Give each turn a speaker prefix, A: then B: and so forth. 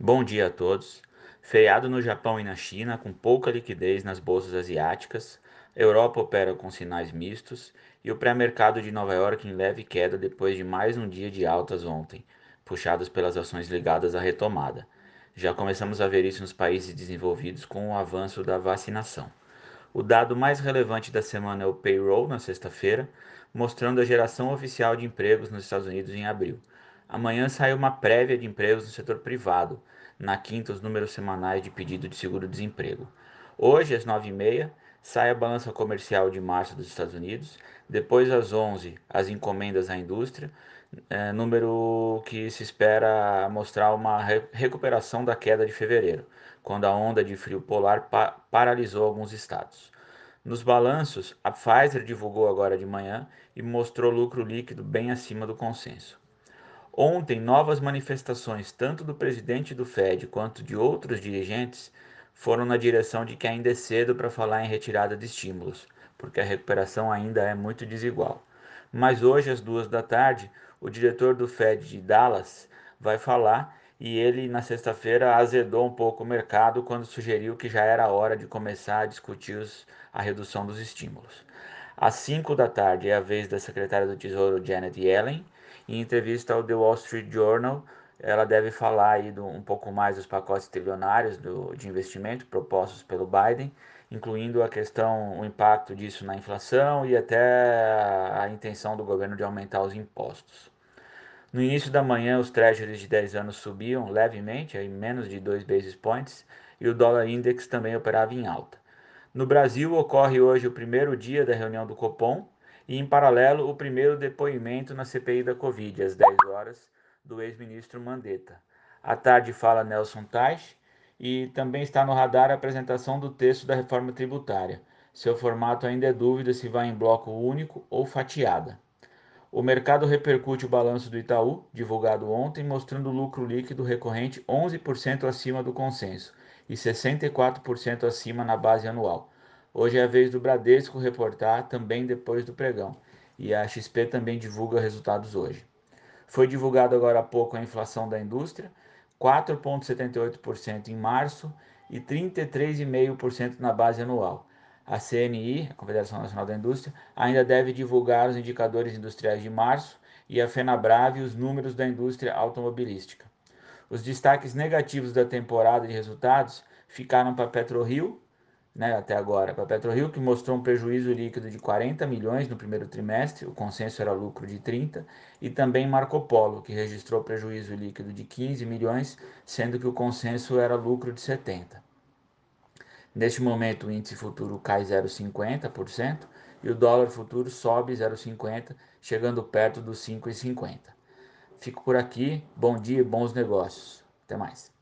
A: Bom dia a todos. Feriado no Japão e na China, com pouca liquidez nas bolsas asiáticas, Europa opera com sinais mistos e o pré-mercado de Nova York em leve queda depois de mais um dia de altas ontem, puxados pelas ações ligadas à retomada. Já começamos a ver isso nos países desenvolvidos com o avanço da vacinação. O dado mais relevante da semana é o payroll na sexta-feira, mostrando a geração oficial de empregos nos Estados Unidos em abril. Amanhã sai uma prévia de empregos no setor privado, na quinta os números semanais de pedido de seguro-desemprego. Hoje, às 9h30, sai a balança comercial de março dos Estados Unidos, depois às 11 as encomendas à indústria, é, número que se espera mostrar uma re recuperação da queda de fevereiro, quando a onda de frio polar pa paralisou alguns estados. Nos balanços, a Pfizer divulgou agora de manhã e mostrou lucro líquido bem acima do consenso. Ontem, novas manifestações, tanto do presidente do Fed quanto de outros dirigentes, foram na direção de que ainda é cedo para falar em retirada de estímulos, porque a recuperação ainda é muito desigual. Mas hoje, às duas da tarde, o diretor do Fed de Dallas vai falar e ele, na sexta-feira, azedou um pouco o mercado quando sugeriu que já era hora de começar a discutir os, a redução dos estímulos. Às 5 da tarde é a vez da secretária do Tesouro Janet Yellen em entrevista ao The Wall Street Journal, ela deve falar aí do, um pouco mais dos pacotes trilionários do, de investimento propostos pelo Biden, incluindo a questão, o impacto disso na inflação e até a, intenção do governo de aumentar os impostos. No início da manhã, os treasuries de 10 anos subiam levemente, aí menos de 2 basis points, e o dólar index também operava em alta. No Brasil, ocorre hoje o primeiro dia da reunião do Copom, e, em paralelo, o primeiro depoimento na CPI da Covid, às 10 horas, do ex-ministro Mandetta. À tarde fala Nelson Teich e também está no radar a apresentação do texto da reforma tributária. Seu formato ainda é dúvida se vai em bloco único ou fatiada. O mercado repercute o balanço do Itaú, divulgado ontem, mostrando lucro líquido recorrente 11% acima do consenso e 64% acima na base anual. Hoje é a vez do Bradesco reportar também depois do pregão. E a XP também divulga resultados hoje. Foi divulgado agora há pouco a inflação da indústria, 4,78% em março e 33,5% na base anual. A CNI, a Confederação Nacional da Indústria, ainda deve divulgar os indicadores industriais de março e a FenaBrave os números da indústria automobilística. Os destaques negativos da temporada de resultados ficaram para PetroRio, né, até agora. Para a PetroRio, que mostrou um prejuízo líquido de 40 milhões no primeiro trimestre, o consenso era lucro de 30, e também Marco Polo, que registrou prejuízo líquido de 15 milhões, sendo que o consenso era lucro de 70. Neste momento, o índice futuro cai 0,50% e o dólar futuro sobe 0,50%, chegando perto dos 5,50. Fico por aqui. Bom dia e bons negócios. Até mais.